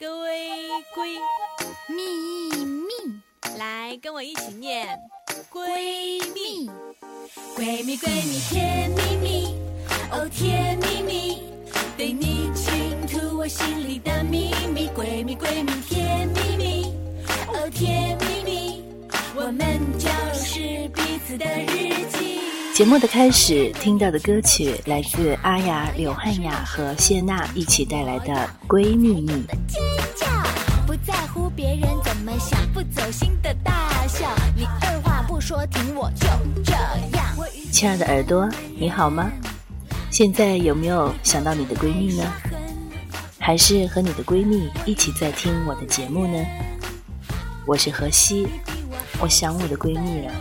各位闺蜜蜜，来跟我一起念闺蜜。闺蜜闺蜜甜蜜蜜，哦甜蜜蜜，对你倾吐我心里的秘密。闺蜜闺蜜甜蜜蜜，哦甜蜜蜜，我们就是彼此的日记。节目的开始听到的歌曲来自阿雅、柳汉雅和谢娜一起带来的《闺蜜蜜》。不在乎别人怎么想，不走心的大笑。你二话不说听我就这样。亲爱的耳朵，你好吗？现在有没有想到你的闺蜜呢？还是和你的闺蜜一起在听我的节目呢？我是何西，我想我的闺蜜了。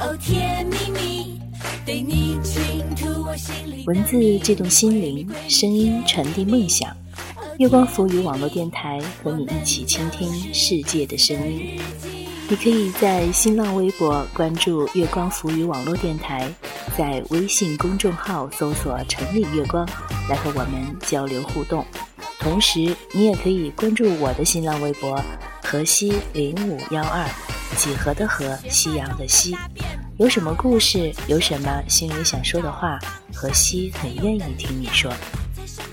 哦甜蜜蜜，对你倾吐我心里的文字悸动心灵，声音传递梦想。月光浮语网络电台和你一起倾听世界的声音。你可以在新浪微博关注“月光浮语网络电台”，在微信公众号搜索“城里月光”来和我们交流互动。同时，你也可以关注我的新浪微博“河西零五幺二”，几何的河，夕阳的西。有什么故事，有什么心里想说的话，河西很愿意听你说。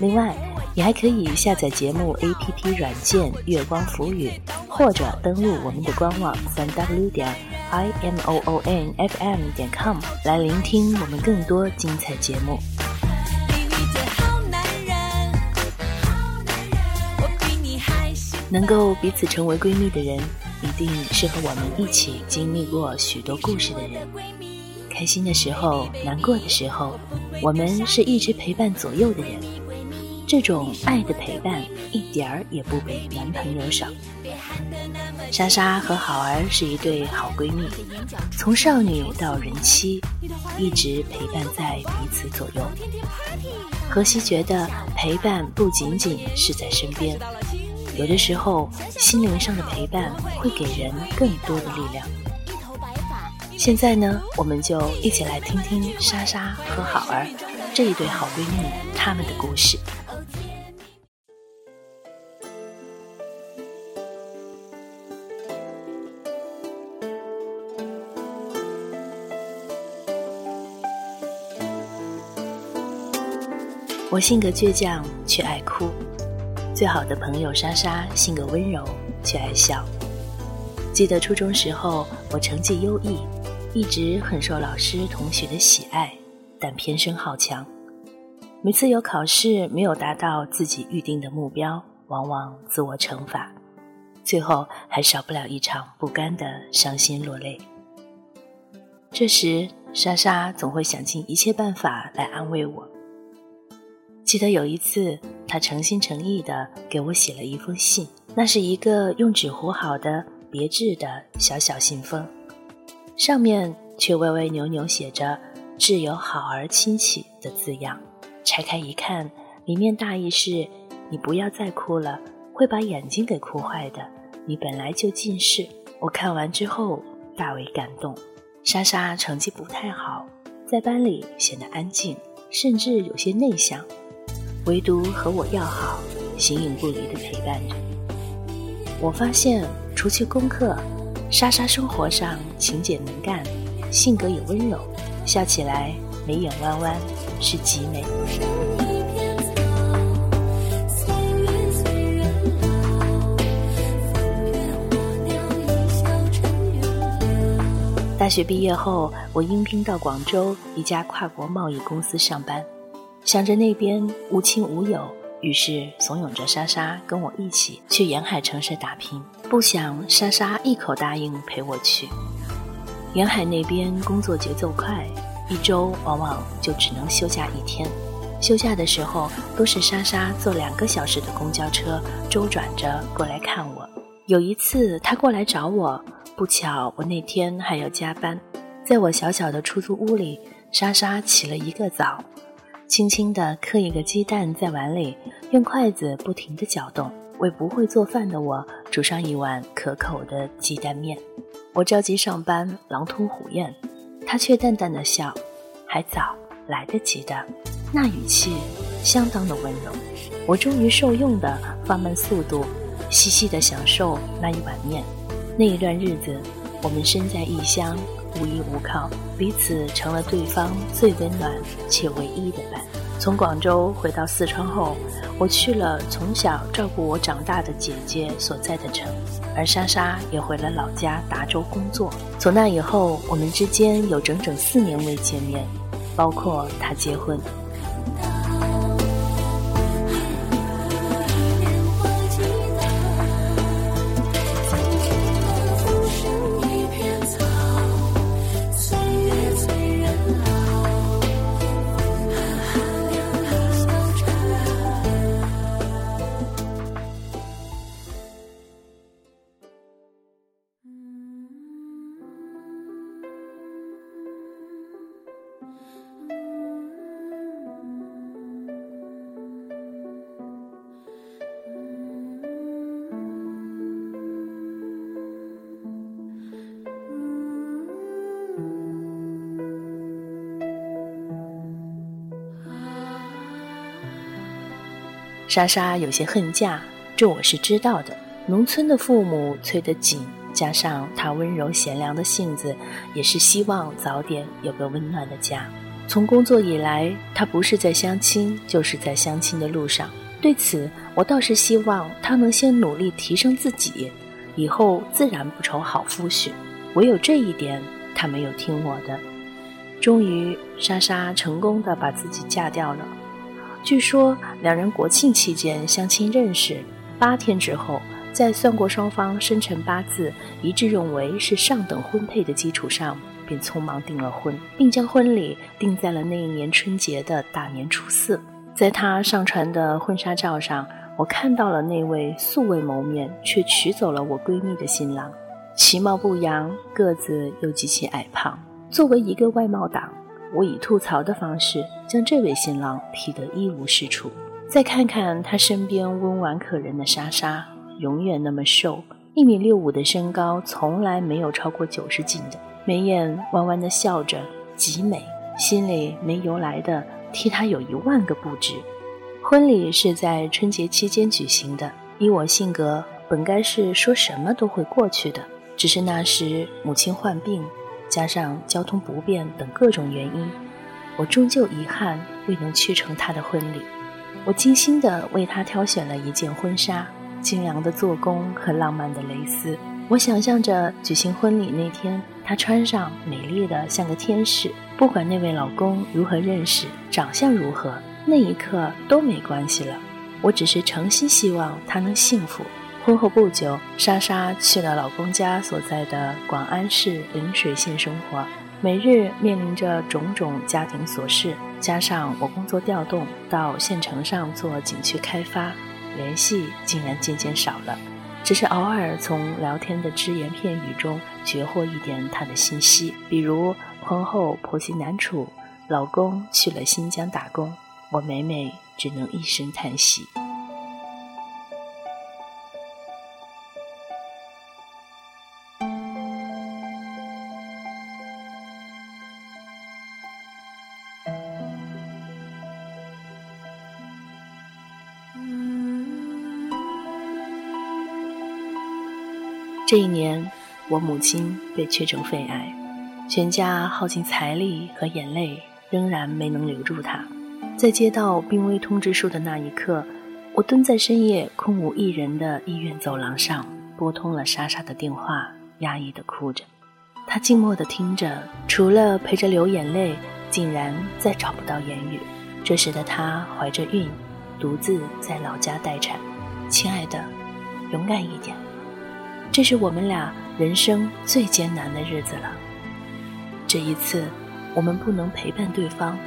另外，你还可以下载节目 APP 软件“月光浮语”，或者登录我们的官网三 w 点 i m o o n f m 点 com 来聆听我们更多精彩节目。能够彼此成为闺蜜的人，一定是和我们一起经历过许多故事的人。开心的时候，难过的时候，我们是一直陪伴左右的人。这种爱的陪伴，一点儿也不比男朋友少。莎莎和好儿是一对好闺蜜，从少女到人妻，一直陪伴在彼此左右。荷西觉得陪伴不仅仅是在身边，有的时候心灵上的陪伴会给人更多的力量。现在呢，我们就一起来听听莎莎和好儿这一对好闺蜜她们的故事。我性格倔强，却爱哭；最好的朋友莎莎性格温柔，却爱笑。记得初中时候，我成绩优异，一直很受老师同学的喜爱，但偏生好强。每次有考试没有达到自己预定的目标，往往自我惩罚，最后还少不了一场不甘的伤心落泪。这时，莎莎总会想尽一切办法来安慰我。记得有一次，他诚心诚意地给我写了一封信，那是一个用纸糊好的别致的小小信封，上面却歪歪扭扭写着“挚友好儿亲戚”的字样。拆开一看，里面大意是：“你不要再哭了，会把眼睛给哭坏的。你本来就近视。”我看完之后大为感动。莎莎成绩不太好，在班里显得安静，甚至有些内向。唯独和我要好，形影不离的陪伴着。我发现，除去功课，莎莎生活上勤俭能干，性格也温柔，笑起来眉眼弯弯，是极美。大学毕业后，我应聘到广州一家跨国贸易公司上班。想着那边无亲无友，于是怂恿着莎莎跟我一起去沿海城市打拼。不想莎莎一口答应陪我去。沿海那边工作节奏快，一周往往就只能休假一天。休假的时候，都是莎莎坐两个小时的公交车周转着过来看我。有一次她过来找我，不巧我那天还要加班，在我小小的出租屋里，莎莎起了一个早。轻轻地嗑一个鸡蛋在碗里，用筷子不停地搅动，为不会做饭的我煮上一碗可口的鸡蛋面。我着急上班，狼吞虎咽，他却淡淡的笑：“还早，来得及的。”那语气相当的温柔。我终于受用的放慢速度，细细的享受那一碗面。那一段日子，我们身在异乡，无依无靠，彼此成了对方最温暖且唯一的伴。从广州回到四川后，我去了从小照顾我长大的姐姐所在的城，而莎莎也回了老家达州工作。从那以后，我们之间有整整四年未见面，包括她结婚。莎莎有些恨嫁，这我是知道的。农村的父母催得紧，加上她温柔贤良的性子，也是希望早点有个温暖的家。从工作以来，她不是在相亲，就是在相亲的路上。对此，我倒是希望她能先努力提升自己，以后自然不愁好夫婿。唯有这一点，她没有听我的。终于，莎莎成功的把自己嫁掉了。据说两人国庆期间相亲认识，八天之后，在算过双方生辰八字，一致认为是上等婚配的基础上，便匆忙订了婚，并将婚礼定在了那一年春节的大年初四。在他上传的婚纱照上，我看到了那位素未谋面却娶走了我闺蜜的新郎，其貌不扬，个子又极其矮胖。作为一个外貌党。我以吐槽的方式将这位新郎批得一无是处。再看看他身边温婉可人的莎莎，永远那么瘦，一米六五的身高，从来没有超过九十斤的，眉眼弯弯的笑着，极美。心里没由来的替他有一万个不值。婚礼是在春节期间举行的，以我性格，本该是说什么都会过去的，只是那时母亲患病。加上交通不便等各种原因，我终究遗憾未能去成他的婚礼。我精心地为他挑选了一件婚纱，精良的做工和浪漫的蕾丝。我想象着举行婚礼那天，她穿上美丽的像个天使。不管那位老公如何认识，长相如何，那一刻都没关系了。我只是诚心希望她能幸福。婚后不久，莎莎去了老公家所在的广安市陵水县生活，每日面临着种种家庭琐事，加上我工作调动到县城上做景区开发，联系竟然渐渐少了。只是偶尔从聊天的只言片语中绝获一点她的信息，比如婚后婆媳难处，老公去了新疆打工，我每每只能一声叹息。这一年，我母亲被确诊肺癌，全家耗尽财力和眼泪，仍然没能留住她。在接到病危通知书的那一刻，我蹲在深夜空无一人的医院走廊上，拨通了莎莎的电话，压抑的哭着。她静默的听着，除了陪着流眼泪，竟然再找不到言语。这时的她怀着孕，独自在老家待产。亲爱的，勇敢一点。这是我们俩人生最艰难的日子了。这一次，我们不能陪伴对方，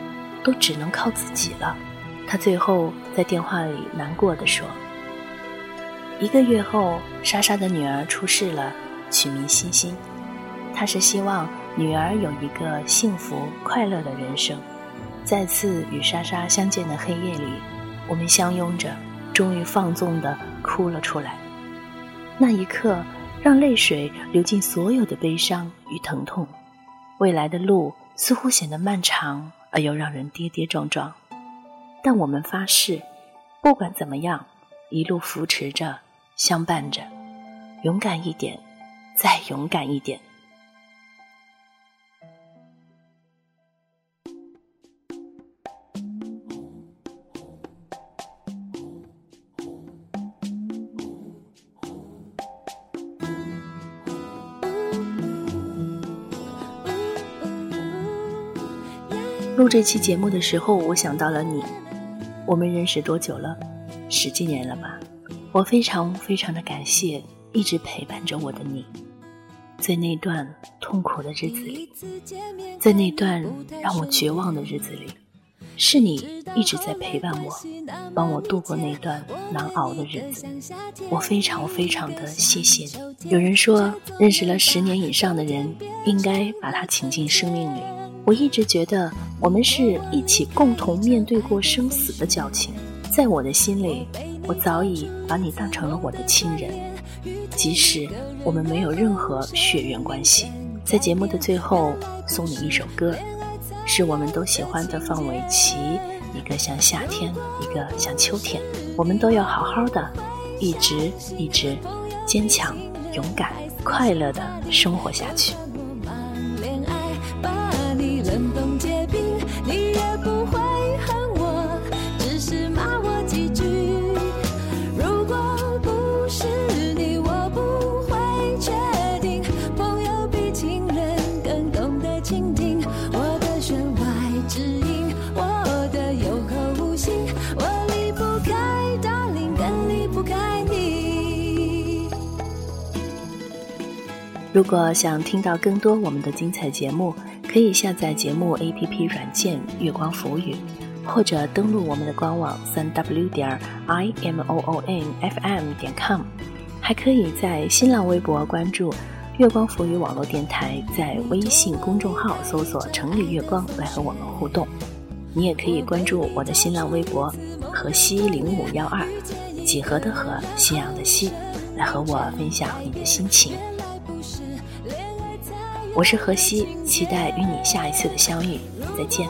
都只能靠自己了。他最后在电话里难过的说：“一个月后，莎莎的女儿出世了，取名欣欣。他是希望女儿有一个幸福快乐的人生。”再次与莎莎相见的黑夜里，我们相拥着，终于放纵的哭了出来。那一刻。让泪水流尽所有的悲伤与疼痛，未来的路似乎显得漫长而又让人跌跌撞撞。但我们发誓，不管怎么样，一路扶持着，相伴着，勇敢一点，再勇敢一点。录这期节目的时候，我想到了你。我们认识多久了？十几年了吧。我非常非常的感谢一直陪伴着我的你，在那段痛苦的日子里，在那段让我绝望的日子里，是你一直在陪伴我，帮我度过那段难熬的日子。我非常非常的谢谢你。有人说，认识了十年以上的人，应该把他请进生命里。我一直觉得我们是一起共同面对过生死的交情，在我的心里，我早已把你当成了我的亲人，即使我们没有任何血缘关系。在节目的最后，送你一首歌，是我们都喜欢的范玮琪，一个像夏天，一个像秋天，我们都要好好的，一直一直坚强、勇敢、快乐的生活下去。如果想听到更多我们的精彩节目，可以下载节目 APP 软件“月光浮语”，或者登录我们的官网三 w 点 i m o o n f m 点 com，还可以在新浪微博关注“月光浮语”网络电台，在微信公众号搜索“城里月光”来和我们互动。你也可以关注我的新浪微博“河西零五幺二”，几何的河，夕阳的夕，来和我分享你的心情。我是何西，期待与你下一次的相遇，再见。